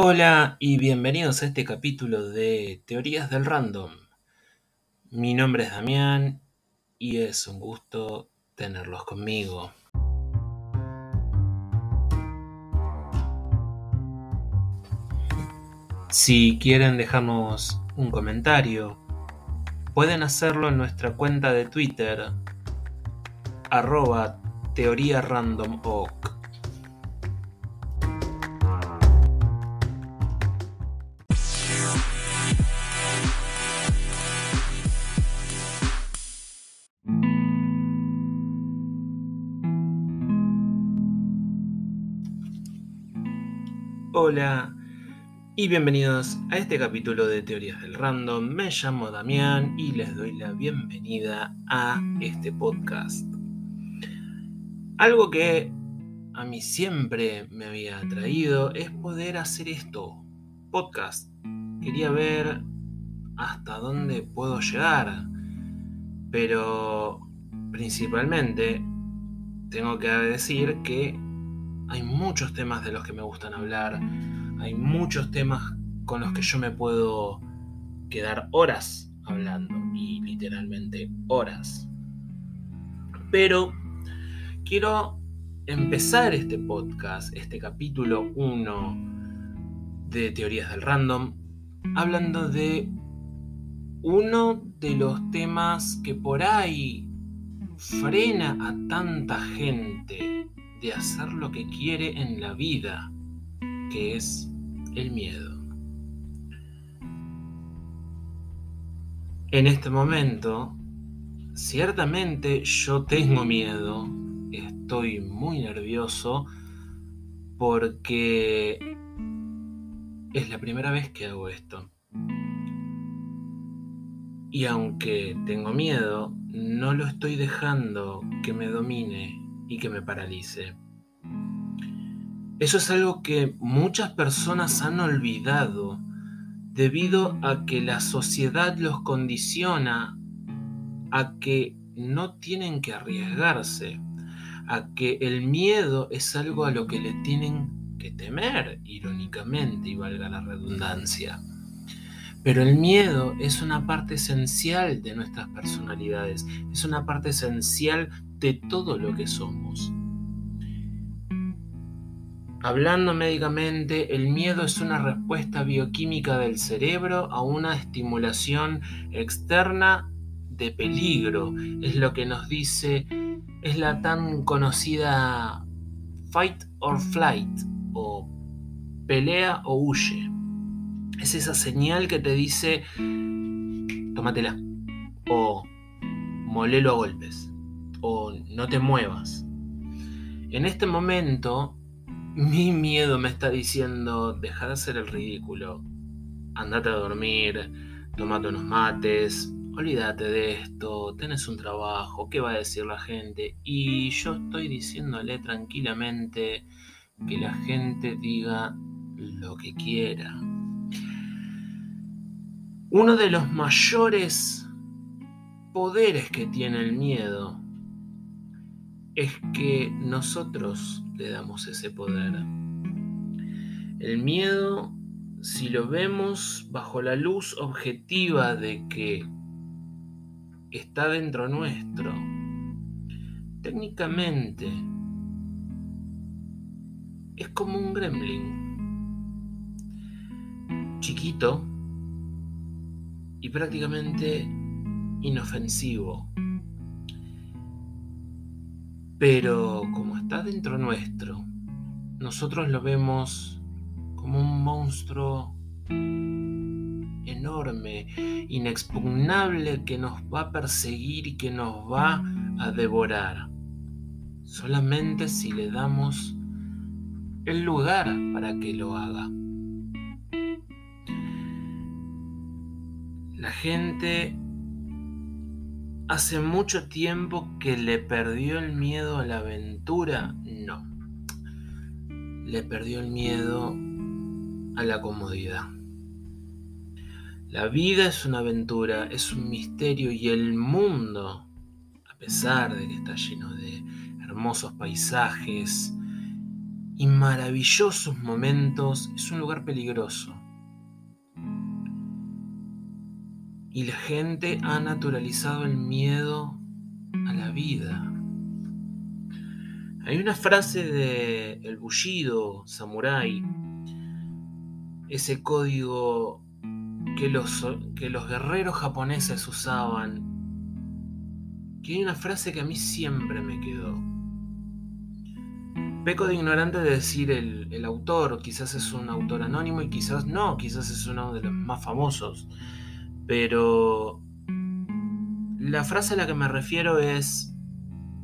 Hola y bienvenidos a este capítulo de Teorías del Random. Mi nombre es Damián y es un gusto tenerlos conmigo. Si quieren dejarnos un comentario, pueden hacerlo en nuestra cuenta de Twitter, arroba teoría random Hola y bienvenidos a este capítulo de Teorías del Random. Me llamo Damián y les doy la bienvenida a este podcast. Algo que a mí siempre me había atraído es poder hacer esto, podcast. Quería ver hasta dónde puedo llegar, pero principalmente tengo que decir que hay muchos temas de los que me gustan hablar, hay muchos temas con los que yo me puedo quedar horas hablando, y literalmente horas. Pero quiero empezar este podcast, este capítulo 1 de Teorías del Random, hablando de uno de los temas que por ahí frena a tanta gente de hacer lo que quiere en la vida, que es el miedo. En este momento, ciertamente yo tengo miedo, estoy muy nervioso porque es la primera vez que hago esto. Y aunque tengo miedo, no lo estoy dejando que me domine y que me paralice. Eso es algo que muchas personas han olvidado debido a que la sociedad los condiciona a que no tienen que arriesgarse, a que el miedo es algo a lo que le tienen que temer, irónicamente, y valga la redundancia. Pero el miedo es una parte esencial de nuestras personalidades, es una parte esencial de todo lo que somos. Hablando médicamente, el miedo es una respuesta bioquímica del cerebro a una estimulación externa de peligro. Es lo que nos dice, es la tan conocida fight or flight o pelea o huye. Es esa señal que te dice, tómatela o molelo a golpes o no te muevas. En este momento, mi miedo me está diciendo, deja de hacer el ridículo, andate a dormir, tomate unos mates, olvídate de esto, tenés un trabajo, ¿qué va a decir la gente? Y yo estoy diciéndole tranquilamente que la gente diga lo que quiera. Uno de los mayores poderes que tiene el miedo es que nosotros le damos ese poder. El miedo, si lo vemos bajo la luz objetiva de que está dentro nuestro, técnicamente es como un gremlin, chiquito y prácticamente inofensivo. Pero como está dentro nuestro, nosotros lo vemos como un monstruo enorme, inexpugnable que nos va a perseguir y que nos va a devorar. Solamente si le damos el lugar para que lo haga. La gente ¿Hace mucho tiempo que le perdió el miedo a la aventura? No. Le perdió el miedo a la comodidad. La vida es una aventura, es un misterio y el mundo, a pesar de que está lleno de hermosos paisajes y maravillosos momentos, es un lugar peligroso. Y la gente ha naturalizado el miedo a la vida. Hay una frase de El Bullido Samurai, ese código que los, que los guerreros japoneses usaban, que hay una frase que a mí siempre me quedó. Peco de ignorante de decir el, el autor, quizás es un autor anónimo y quizás no, quizás es uno de los más famosos, pero la frase a la que me refiero es,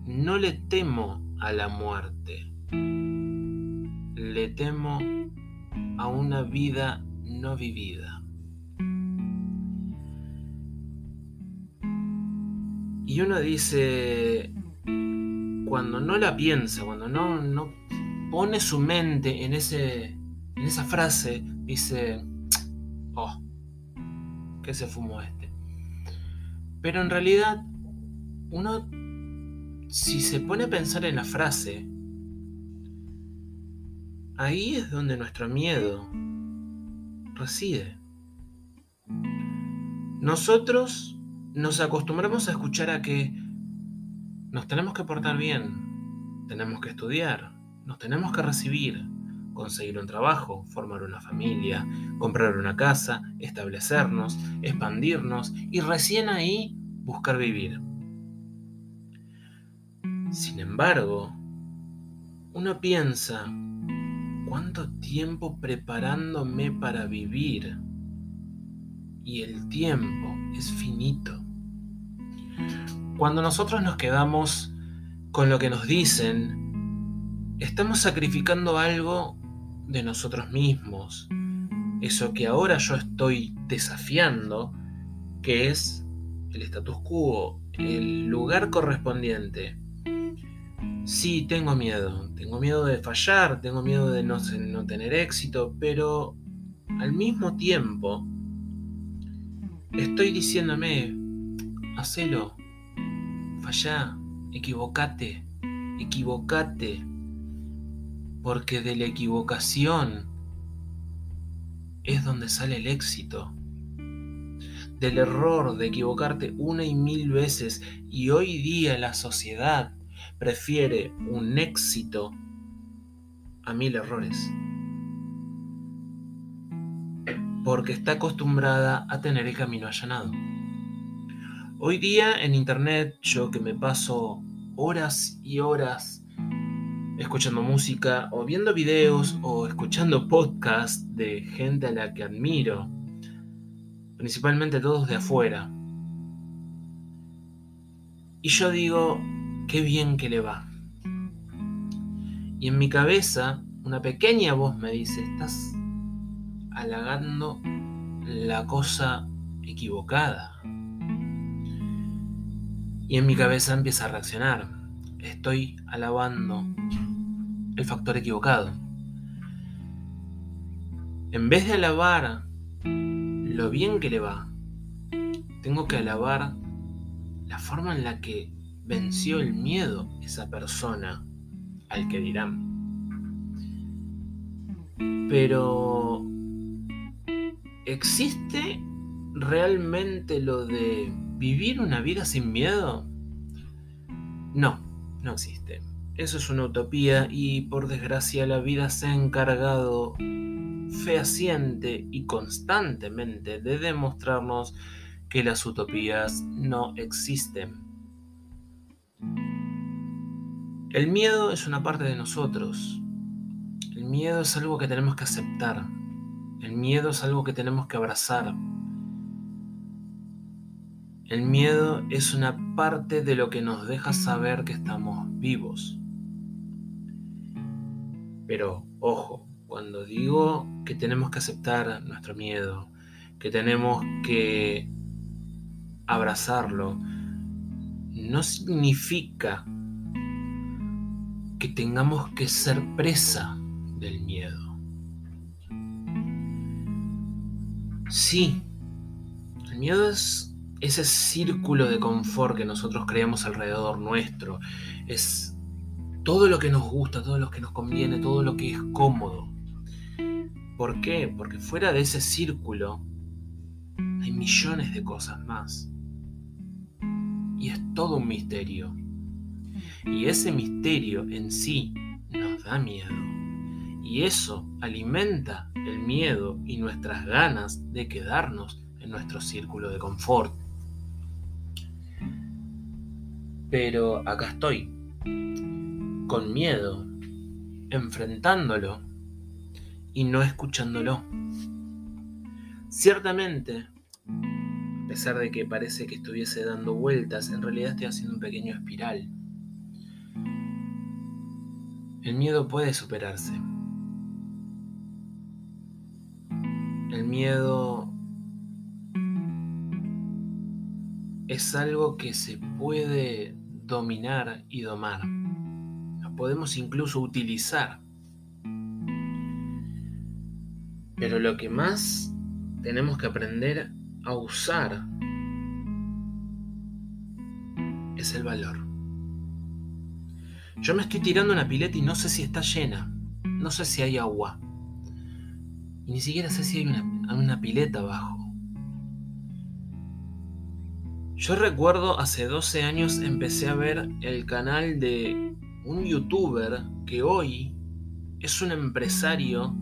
no le temo a la muerte. Le temo a una vida no vivida. Y uno dice, cuando no la piensa, cuando no, no pone su mente en, ese, en esa frase, dice, oh, ¿qué se fumó este? Pero en realidad, uno si se pone a pensar en la frase, ahí es donde nuestro miedo reside. Nosotros nos acostumbramos a escuchar a que nos tenemos que portar bien, tenemos que estudiar, nos tenemos que recibir, conseguir un trabajo, formar una familia, comprar una casa, establecernos, expandirnos y recién ahí buscar vivir. Sin embargo, uno piensa, ¿cuánto tiempo preparándome para vivir? Y el tiempo es finito. Cuando nosotros nos quedamos con lo que nos dicen, estamos sacrificando algo de nosotros mismos. Eso que ahora yo estoy desafiando, que es el status quo, el lugar correspondiente Sí, tengo miedo. Tengo miedo de fallar, tengo miedo de no, no tener éxito, pero al mismo tiempo estoy diciéndome, hacelo, fallá, equivocate, equivocate, porque de la equivocación es donde sale el éxito. Del error de equivocarte una y mil veces y hoy día la sociedad prefiere un éxito a mil errores. Porque está acostumbrada a tener el camino allanado. Hoy día en internet, yo que me paso horas y horas escuchando música o viendo videos o escuchando podcasts de gente a la que admiro, principalmente todos de afuera. Y yo digo, qué bien que le va. Y en mi cabeza una pequeña voz me dice, estás halagando la cosa equivocada. Y en mi cabeza empieza a reaccionar. Estoy alabando el factor equivocado. En vez de alabar lo bien que le va, tengo que alabar la forma en la que venció el miedo esa persona al que dirán. Pero, ¿existe realmente lo de vivir una vida sin miedo? No, no existe. Eso es una utopía y por desgracia la vida se ha encargado fehaciente y constantemente de demostrarnos que las utopías no existen. El miedo es una parte de nosotros. El miedo es algo que tenemos que aceptar. El miedo es algo que tenemos que abrazar. El miedo es una parte de lo que nos deja saber que estamos vivos. Pero ojo, cuando digo que tenemos que aceptar nuestro miedo, que tenemos que abrazarlo, no significa que tengamos que ser presa del miedo. Sí, el miedo es ese círculo de confort que nosotros creamos alrededor nuestro. Es todo lo que nos gusta, todo lo que nos conviene, todo lo que es cómodo. ¿Por qué? Porque fuera de ese círculo hay millones de cosas más. Y es todo un misterio. Y ese misterio en sí nos da miedo. Y eso alimenta el miedo y nuestras ganas de quedarnos en nuestro círculo de confort. Pero acá estoy, con miedo, enfrentándolo y no escuchándolo. Ciertamente, a pesar de que parece que estuviese dando vueltas, en realidad estoy haciendo un pequeño espiral. El miedo puede superarse. El miedo es algo que se puede dominar y domar. Podemos incluso utilizar. Pero lo que más tenemos que aprender a usar es el valor. Yo me estoy tirando una pileta y no sé si está llena. No sé si hay agua. Y ni siquiera sé si hay una pileta abajo. Yo recuerdo hace 12 años empecé a ver el canal de un youtuber que hoy es un empresario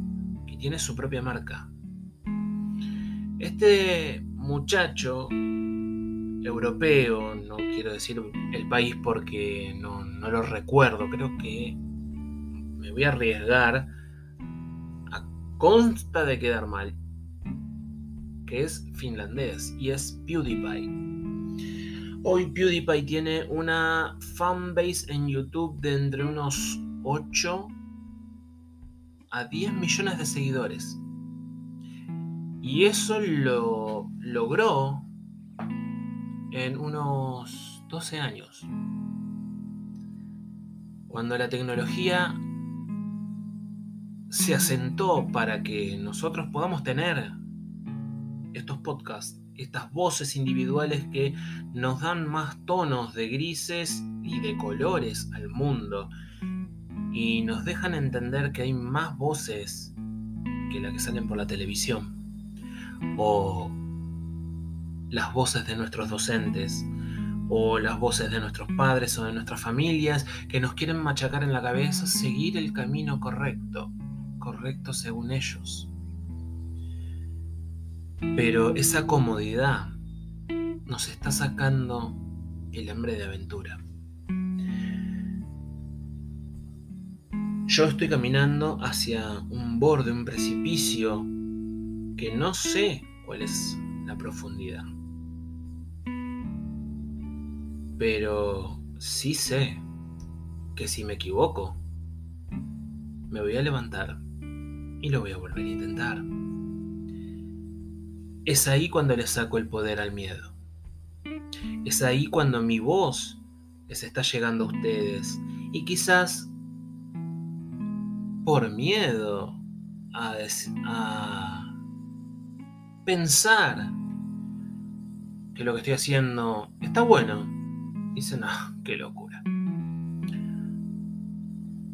que tiene su propia marca. Este muchacho europeo, no quiero decir el país porque no, lo recuerdo, creo que me voy a arriesgar a consta de quedar mal, que es finlandés y es PewDiePie. Hoy PewDiePie tiene una fanbase en YouTube de entre unos 8 a 10 millones de seguidores. Y eso lo logró en unos 12 años. Cuando la tecnología se asentó para que nosotros podamos tener estos podcasts, estas voces individuales que nos dan más tonos de grises y de colores al mundo y nos dejan entender que hay más voces que las que salen por la televisión o las voces de nuestros docentes o las voces de nuestros padres o de nuestras familias que nos quieren machacar en la cabeza seguir el camino correcto, correcto según ellos. Pero esa comodidad nos está sacando el hambre de aventura. Yo estoy caminando hacia un borde, un precipicio que no sé cuál es la profundidad. Pero sí sé que si me equivoco, me voy a levantar y lo voy a volver a intentar. Es ahí cuando le saco el poder al miedo. Es ahí cuando mi voz les está llegando a ustedes. Y quizás por miedo a, pensar que lo que estoy haciendo está bueno. Dicen, no, qué locura.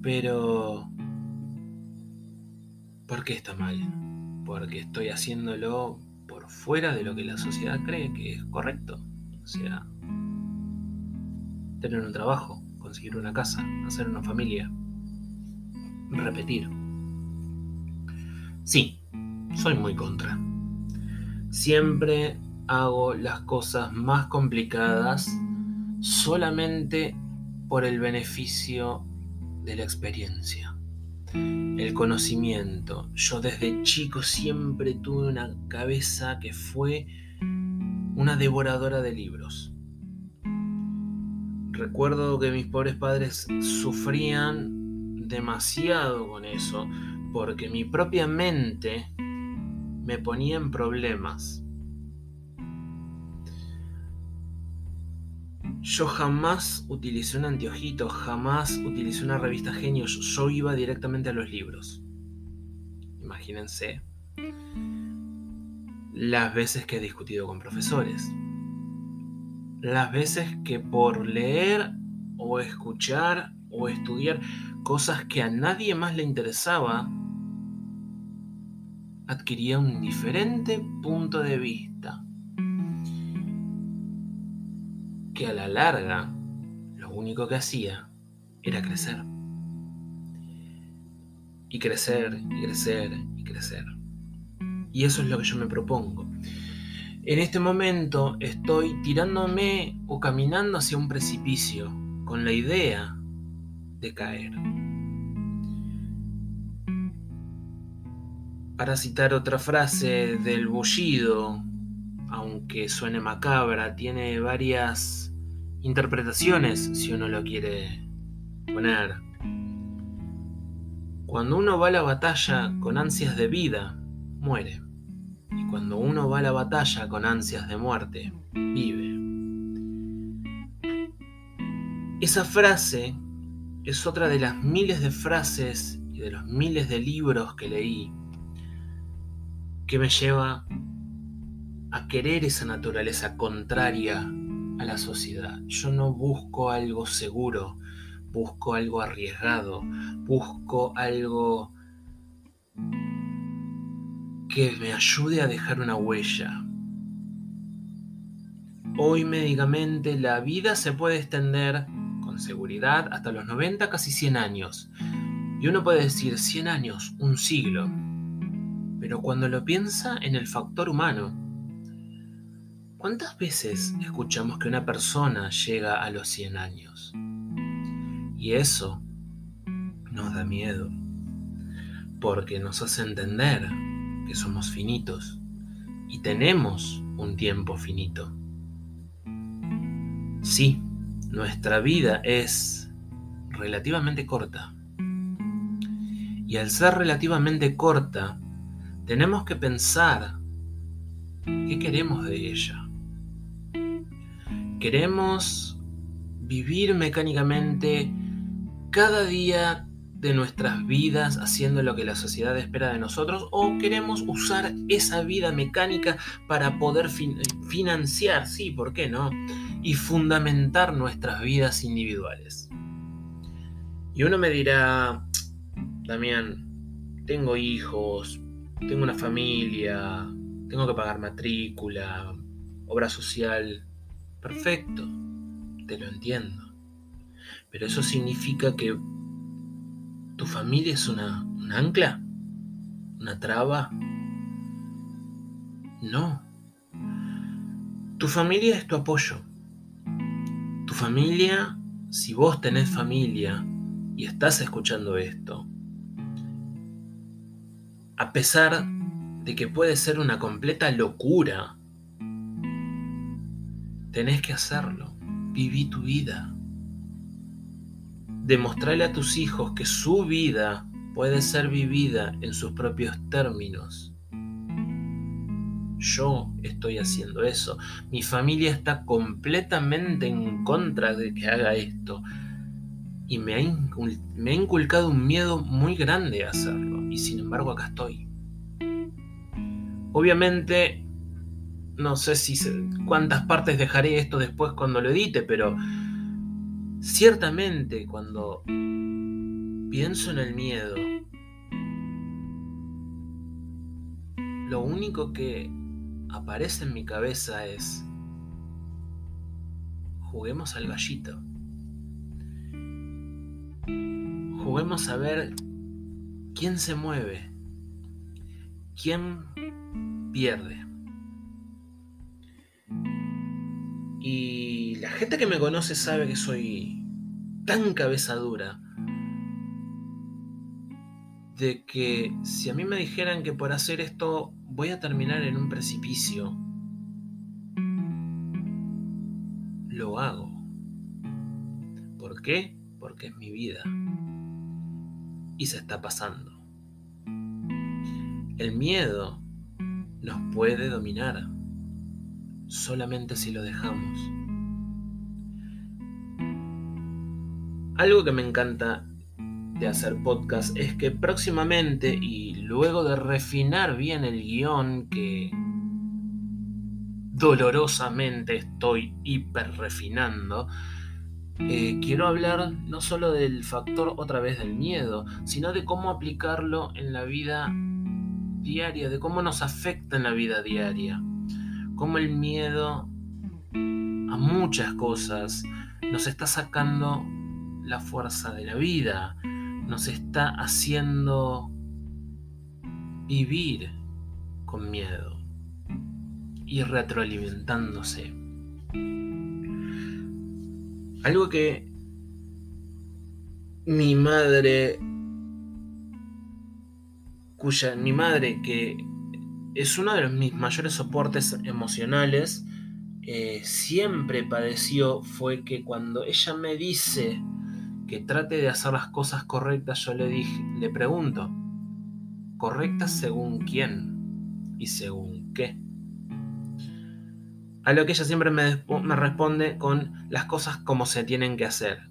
Pero... ¿Por qué está mal? Porque estoy haciéndolo fuera de lo que la sociedad cree que es correcto. O sea, tener un trabajo, conseguir una casa, hacer una familia, repetir. Sí, soy muy contra. Siempre hago las cosas más complicadas solamente por el beneficio de la experiencia el conocimiento. Yo desde chico siempre tuve una cabeza que fue una devoradora de libros. Recuerdo que mis pobres padres sufrían demasiado con eso, porque mi propia mente me ponía en problemas. Yo jamás utilicé un anteojito, jamás utilicé una revista Genios, yo iba directamente a los libros. Imagínense las veces que he discutido con profesores, las veces que por leer o escuchar o estudiar cosas que a nadie más le interesaba, adquiría un diferente punto de vista que a la larga lo único que hacía era crecer. Y crecer, y crecer, y crecer. Y eso es lo que yo me propongo. En este momento estoy tirándome o caminando hacia un precipicio con la idea de caer. Para citar otra frase del bullido, aunque suene macabra, tiene varias interpretaciones si uno lo quiere poner. Cuando uno va a la batalla con ansias de vida, muere. Y cuando uno va a la batalla con ansias de muerte, vive. Esa frase es otra de las miles de frases y de los miles de libros que leí que me lleva a querer esa naturaleza contraria a la sociedad. Yo no busco algo seguro, busco algo arriesgado, busco algo que me ayude a dejar una huella. Hoy médicamente la vida se puede extender con seguridad hasta los 90, casi 100 años. Y uno puede decir 100 años, un siglo. Pero cuando lo piensa en el factor humano, ¿cuántas veces escuchamos que una persona llega a los 100 años? Y eso nos da miedo, porque nos hace entender que somos finitos y tenemos un tiempo finito. Sí, nuestra vida es relativamente corta. Y al ser relativamente corta, tenemos que pensar qué queremos de ella. Queremos vivir mecánicamente cada día de nuestras vidas haciendo lo que la sociedad espera de nosotros o queremos usar esa vida mecánica para poder financiar, sí, ¿por qué no? Y fundamentar nuestras vidas individuales. Y uno me dirá, Damián, tengo hijos, tengo una familia, tengo que pagar matrícula, obra social. Perfecto, te lo entiendo. Pero eso significa que ¿Tu familia es una, un ancla? ¿Una traba? No. Tu familia es tu apoyo. Tu familia, si vos tenés familia y estás escuchando esto, a pesar de que puede ser una completa locura, tenés que hacerlo. Viví tu vida demostrarle a tus hijos que su vida puede ser vivida en sus propios términos. Yo estoy haciendo eso. Mi familia está completamente en contra de que haga esto. Y me ha, inculcado un miedo muy grande a hacerlo. Y sin embargo acá estoy. Obviamente, no sé si cuántas partes dejaré esto después cuando lo edite, pero Ciertamente cuando pienso en el miedo, lo único que aparece en mi cabeza es, juguemos al gallito. Juguemos a ver quién se mueve, quién pierde. Y la gente que me conoce sabe que soy tan cabeza dura de que si a mí me dijeran que por hacer esto voy a terminar en un precipicio, lo hago. ¿Por qué? Porque es mi vida. Y se está pasando. El miedo nos puede dominar solamente si lo dejamos. Algo que me encanta de hacer podcast es que próximamente y luego de refinar bien el guion que dolorosamente estoy hiper refinando, eh, quiero hablar no solo del factor otra vez del miedo, sino de cómo aplicarlo en la vida diaria, de cómo nos afecta en la vida diaria, cómo el miedo a muchas cosas nos está sacando la fuerza de la vida, nos está haciendo vivir con miedo y retroalimentándose. Algo que mi madre, cuya mi madre que es uno de mis mayores soportes emocionales, eh, siempre padeció fue que cuando ella me dice que trate de hacer las cosas correctas, yo le dije, le pregunto, ¿correctas según quién y según qué? A lo que ella siempre me, me responde con las cosas como se tienen que hacer.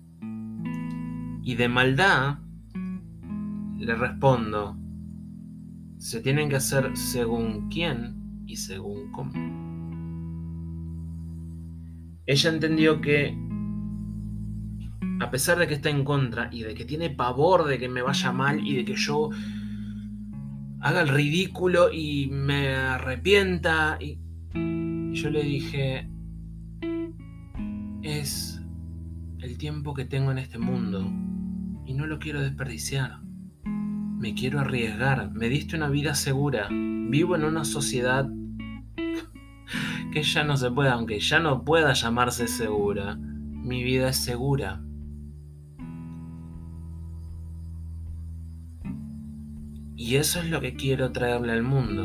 Y de maldad le respondo, se tienen que hacer según quién y según cómo. Ella entendió que a pesar de que está en contra y de que tiene pavor de que me vaya mal y de que yo haga el ridículo y me arrepienta, y yo le dije, es el tiempo que tengo en este mundo y no lo quiero desperdiciar. Me quiero arriesgar, me diste una vida segura, vivo en una sociedad que ya no se puede, aunque ya no pueda llamarse segura, mi vida es segura. Y eso es lo que quiero traerle al mundo.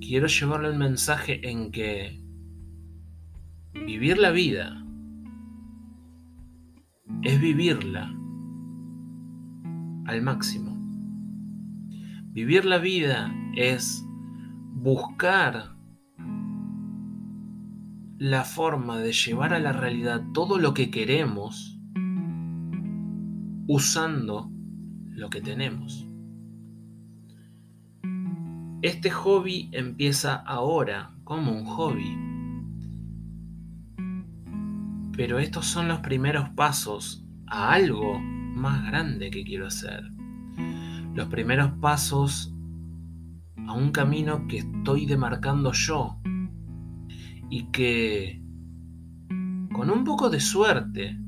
Quiero llevarle el mensaje en que vivir la vida es vivirla al máximo. Vivir la vida es buscar la forma de llevar a la realidad todo lo que queremos usando lo que tenemos. Este hobby empieza ahora como un hobby. Pero estos son los primeros pasos a algo más grande que quiero hacer. Los primeros pasos a un camino que estoy demarcando yo y que con un poco de suerte,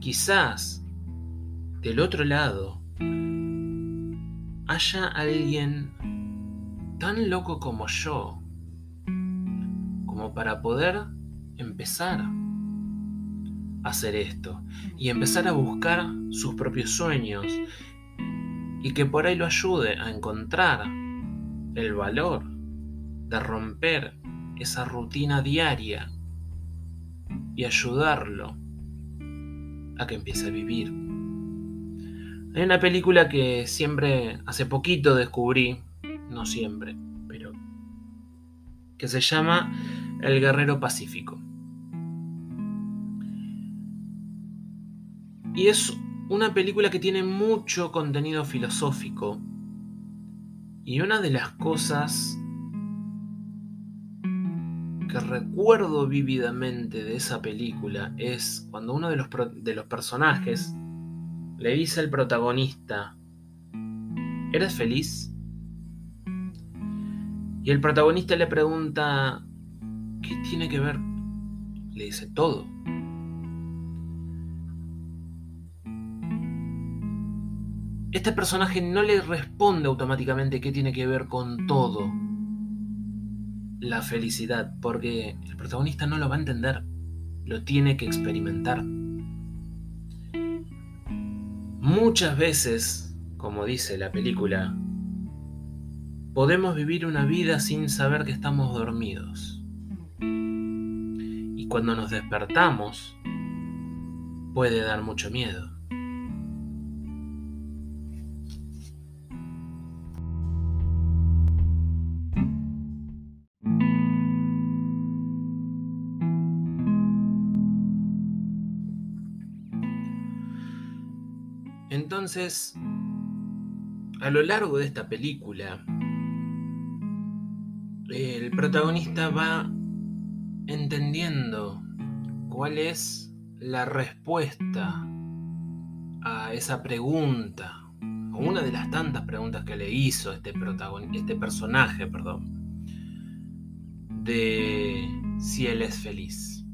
quizás del otro lado haya alguien tan loco como yo, como para poder empezar hacer esto y empezar a buscar sus propios sueños y que por ahí lo ayude a encontrar el valor de romper esa rutina diaria y ayudarlo a que empiece a vivir. Hay una película que siempre, hace poquito descubrí, no siempre, pero que se llama El Guerrero Pacífico. Y es una película que tiene mucho contenido filosófico. Y una de las cosas que recuerdo vívidamente de esa película es cuando uno de los, de los personajes, le dice el protagonista, ¿eres feliz? Y el protagonista le pregunta, ¿qué tiene que ver? Le dice todo. Este personaje no le responde automáticamente qué tiene que ver con todo la felicidad, porque el protagonista no lo va a entender, lo tiene que experimentar. Muchas veces, como dice la película, podemos vivir una vida sin saber que estamos dormidos. Y cuando nos despertamos, puede dar mucho miedo. Entonces, a lo largo de esta película, el protagonista va entendiendo cuál es la respuesta a esa pregunta, a una de las tantas preguntas que le hizo este, este personaje, perdón, de si él es feliz.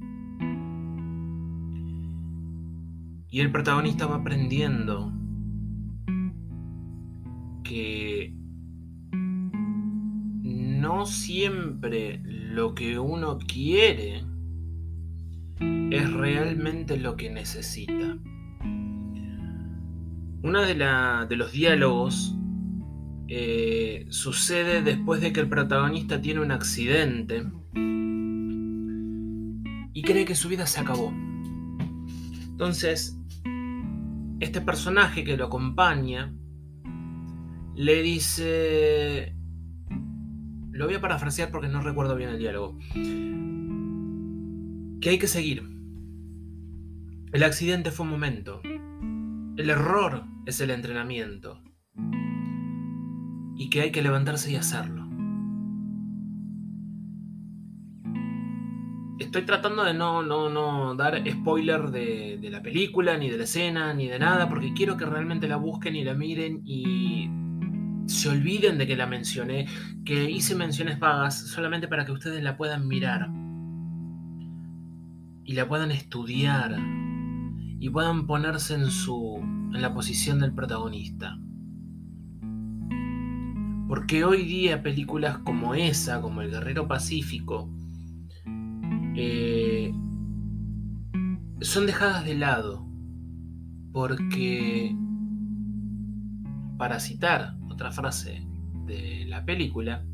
Y el protagonista va aprendiendo que no siempre lo que uno quiere es realmente lo que necesita. Uno de, de los diálogos eh, sucede después de que el protagonista tiene un accidente y cree que su vida se acabó. Entonces, este personaje que lo acompaña le dice, lo voy a parafrasear porque no recuerdo bien el diálogo, que hay que seguir. El accidente fue un momento. El error es el entrenamiento. Y que hay que levantarse y hacerlo. Estoy tratando de no, no, no dar spoiler de, de la película, ni de la escena, ni de nada, porque quiero que realmente la busquen y la miren y se olviden de que la mencioné, que hice menciones vagas solamente para que ustedes la puedan mirar y la puedan estudiar y puedan ponerse en su en la posición del protagonista. Porque hoy día películas como esa, como El Guerrero Pacífico, eh, son dejadas de lado. Porque, para citar otra frase de la película,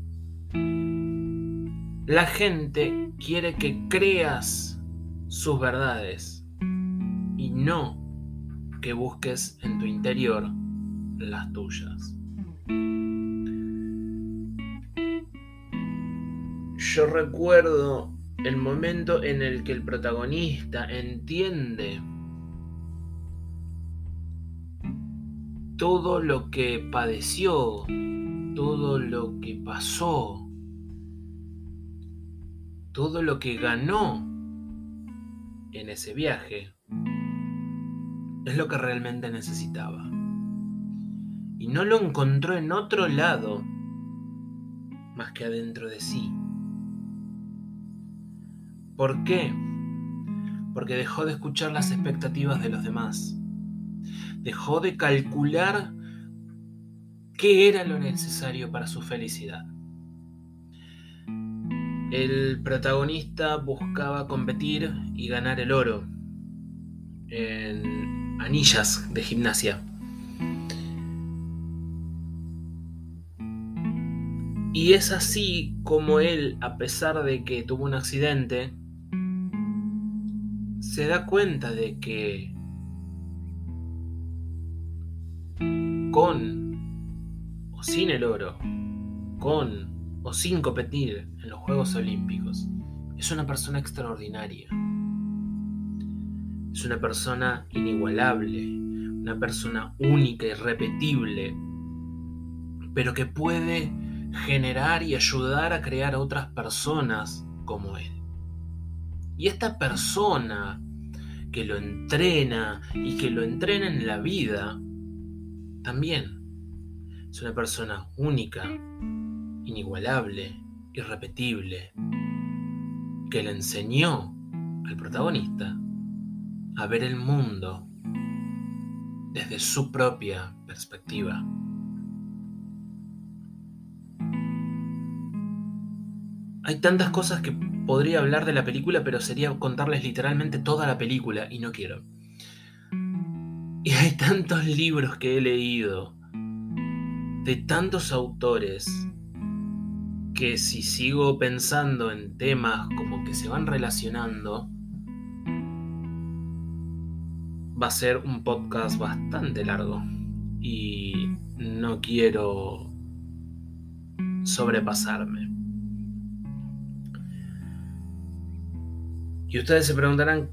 la gente quiere que creas sus verdades y no que busques en tu interior las tuyas. Yo recuerdo el momento en el que el protagonista entiende todo lo que padeció, todo lo que pasó, todo lo que ganó en ese viaje, es lo que realmente necesitaba. Y no lo encontró en otro lado más que adentro de sí. ¿Por qué? Porque dejó de escuchar las expectativas de los demás dejó de calcular qué era lo necesario para su felicidad. El protagonista buscaba competir y ganar el oro en anillas de gimnasia. Y es así como él, a pesar de que tuvo un accidente, se da cuenta de que con o sin el oro, con o sin competir en los Juegos Olímpicos, es una persona extraordinaria. Es una persona inigualable, una persona única, irrepetible, pero que puede generar y ayudar a crear a otras personas como él. Y esta persona que lo entrena y que lo entrena en la vida, también es una persona única, inigualable, irrepetible, que le enseñó al protagonista a ver el mundo desde su propia perspectiva. Hay tantas cosas que podría hablar de la película, pero sería contarles literalmente toda la película y no quiero. Y hay tantos libros que he leído de tantos autores que si sigo pensando en temas como que se van relacionando, va a ser un podcast bastante largo y no quiero sobrepasarme. Y ustedes se preguntarán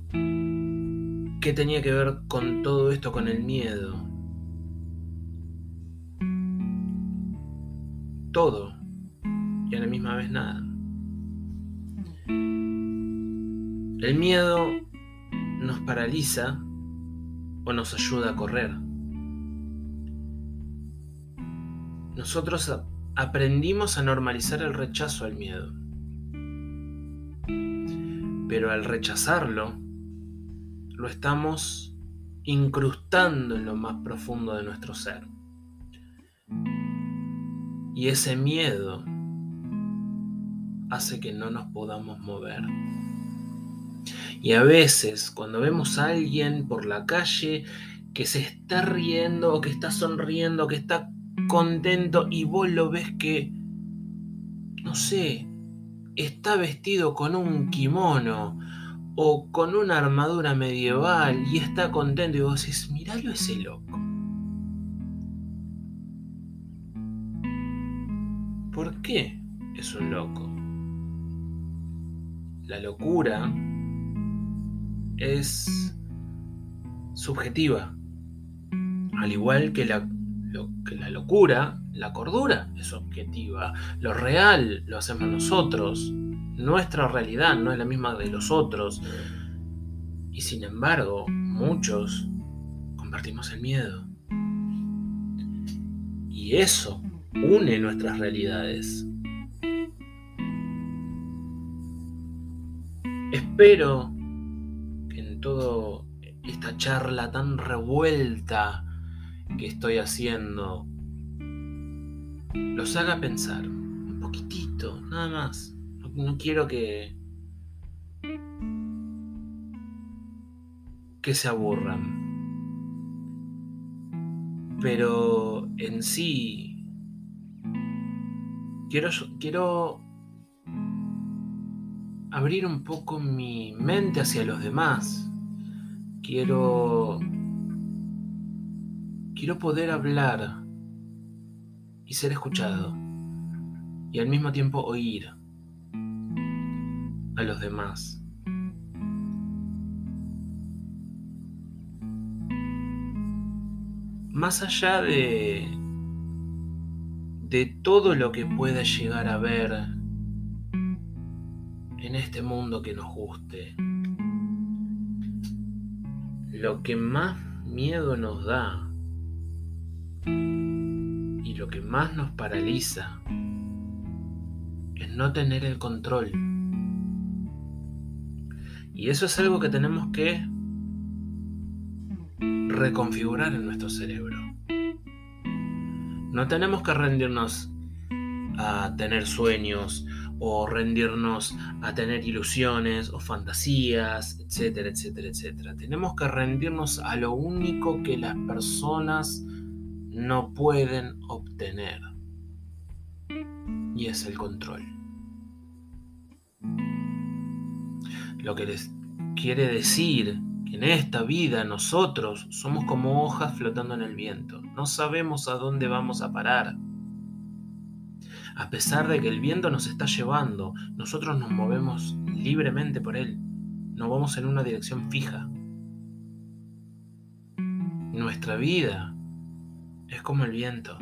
¿Qué tenía que ver con todo esto, con el miedo? Todo y a la misma vez nada. El miedo nos paraliza o nos ayuda a correr. Nosotros aprendimos a normalizar el rechazo al miedo. Pero al rechazarlo, lo estamos incrustando en lo más profundo de nuestro ser. Y ese miedo hace que no nos podamos mover. Y a veces cuando vemos a alguien por la calle que se está riendo o que está sonriendo, o que está contento y vos lo ves que, no sé, está vestido con un kimono o con una armadura medieval y está contento y vos decís, miralo ese loco. ¿Por qué es un loco? La locura es subjetiva, al igual que la, que la locura, la cordura es objetiva, lo real lo hacemos nosotros, nuestra realidad no es la misma de los otros, y sin embargo muchos compartimos el miedo. Y eso une nuestras realidades. Espero que en toda esta charla tan revuelta que estoy haciendo los haga pensar un poquitito, nada más. No, quiero que que se aburran. Pero en sí quiero, quiero abrir un poco mi mente hacia los demás. Quiero quiero poder hablar y ser escuchado y al mismo tiempo oír a los demás. Más allá de de todo lo que pueda llegar a ver en este mundo que nos guste. Lo que más miedo nos da y lo que más nos paraliza es no tener el control. Y eso es algo que tenemos que reconfigurar en nuestro cerebro. No tenemos que rendirnos a tener sueños o rendirnos a tener ilusiones o fantasías, etcétera, etcétera, etcétera. Tenemos que rendirnos a lo único que las personas no pueden obtener. Y es el control. Lo que les quiere decir en esta vida nosotros somos como hojas flotando en el viento. No sabemos a dónde vamos a parar. A pesar de que el viento nos está llevando, nosotros nos movemos libremente por él. No vamos en una dirección fija. Nuestra vida es como el viento.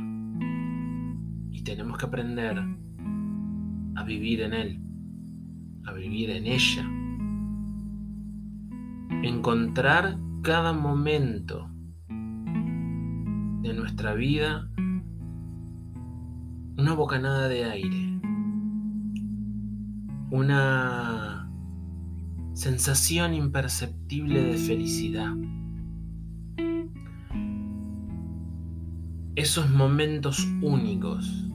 Y tenemos que aprender a vivir en él, a vivir en ella encontrar cada momento de nuestra vida una bocanada de aire, una sensación imperceptible de felicidad. Esos momentos únicos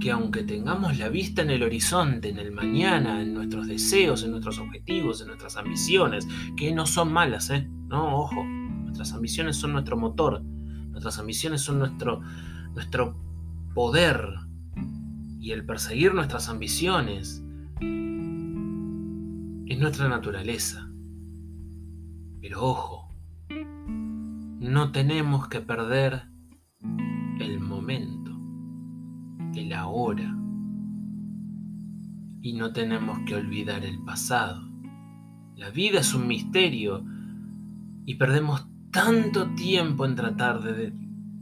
que aunque tengamos la vista en el horizonte, en el mañana, en nuestros deseos, en nuestros objetivos, en nuestras ambiciones, que no son malas, ¿eh? No, ojo, nuestras ambiciones son nuestro motor, nuestras ambiciones son nuestro, nuestro poder y el perseguir nuestras ambiciones es nuestra naturaleza. Pero ojo, no tenemos que perder el momento el ahora. Y no tenemos que olvidar el pasado. La vida es un misterio y perdemos tanto tiempo en tratar de,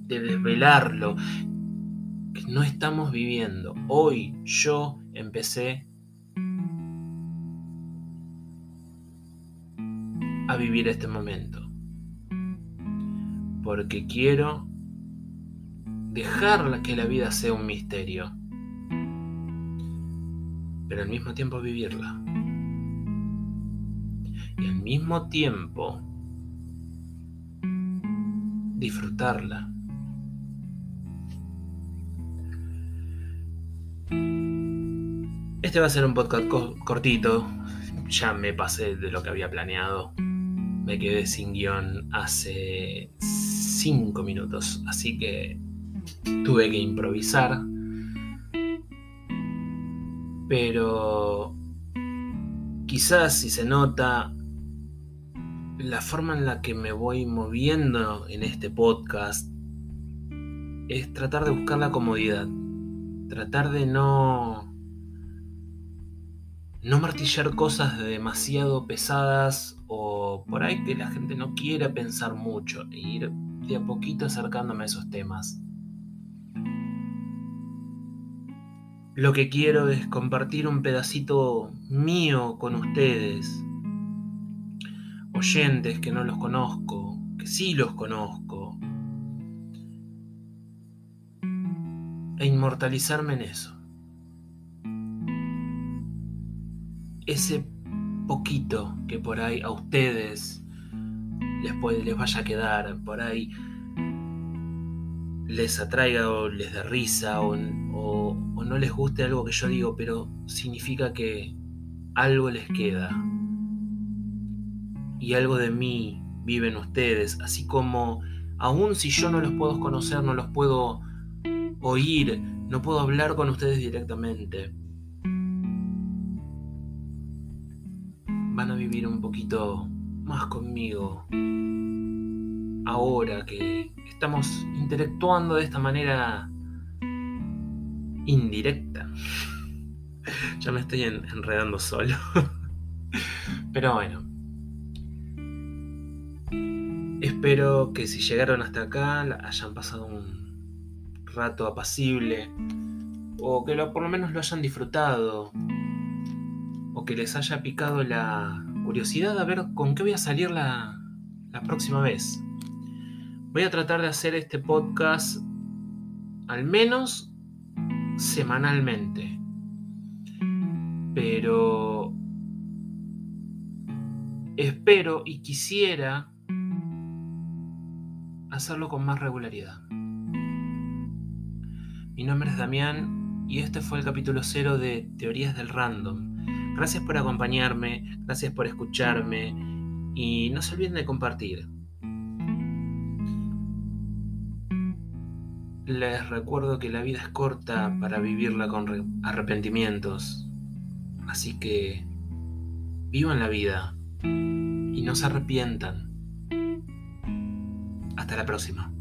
de desvelarlo que no estamos viviendo. Hoy yo empecé a vivir este momento. Porque quiero dejar que la vida sea un misterio, pero al mismo tiempo vivirla. Y al mismo tiempo disfrutarla. Este va a ser un podcast cortito. Ya me pasé de lo que había planeado. Me quedé sin guion hace 5 minutos. Así que tuve que improvisar. Pero quizás si se nota la forma en la que me voy moviendo en este podcast es tratar de buscar la comodidad. Tratar de no no martillar cosas demasiado pesadas o por ahí que la gente no quiera pensar mucho e ir de a poquito acercándome a esos temas. Lo que quiero es compartir un pedacito mío con ustedes, oyentes que no los conozco, que sí los conozco, e inmortalizarme en eso. ese poquito que por ahí a ustedes les, vaya a quedar, por ahí les atraiga o les dé risa o, no les guste algo que yo digo, pero significa que algo les queda. Y algo de mí viven ustedes, así como aun si yo no los puedo conocer, no los puedo oír, no puedo hablar con ustedes directamente, van a vivir un poquito más conmigo ahora que estamos interactuando de esta manera indirecta. ya me estoy enredando solo. Pero bueno. Espero que si llegaron hasta acá hayan pasado un rato apacible o que por lo menos lo hayan disfrutado que les haya picado la curiosidad a ver con qué voy a salir la, la próxima vez. Voy a tratar de hacer este podcast al menos semanalmente. Pero espero y quisiera hacerlo con más regularidad. Mi nombre es Damián y este fue el capítulo cero de Teorías del Random. Gracias por acompañarme, gracias por escucharme y no se olviden de compartir. Les recuerdo que la vida es corta para vivirla con arrepentimientos, así que vivan la vida y no se arrepientan. Hasta la próxima.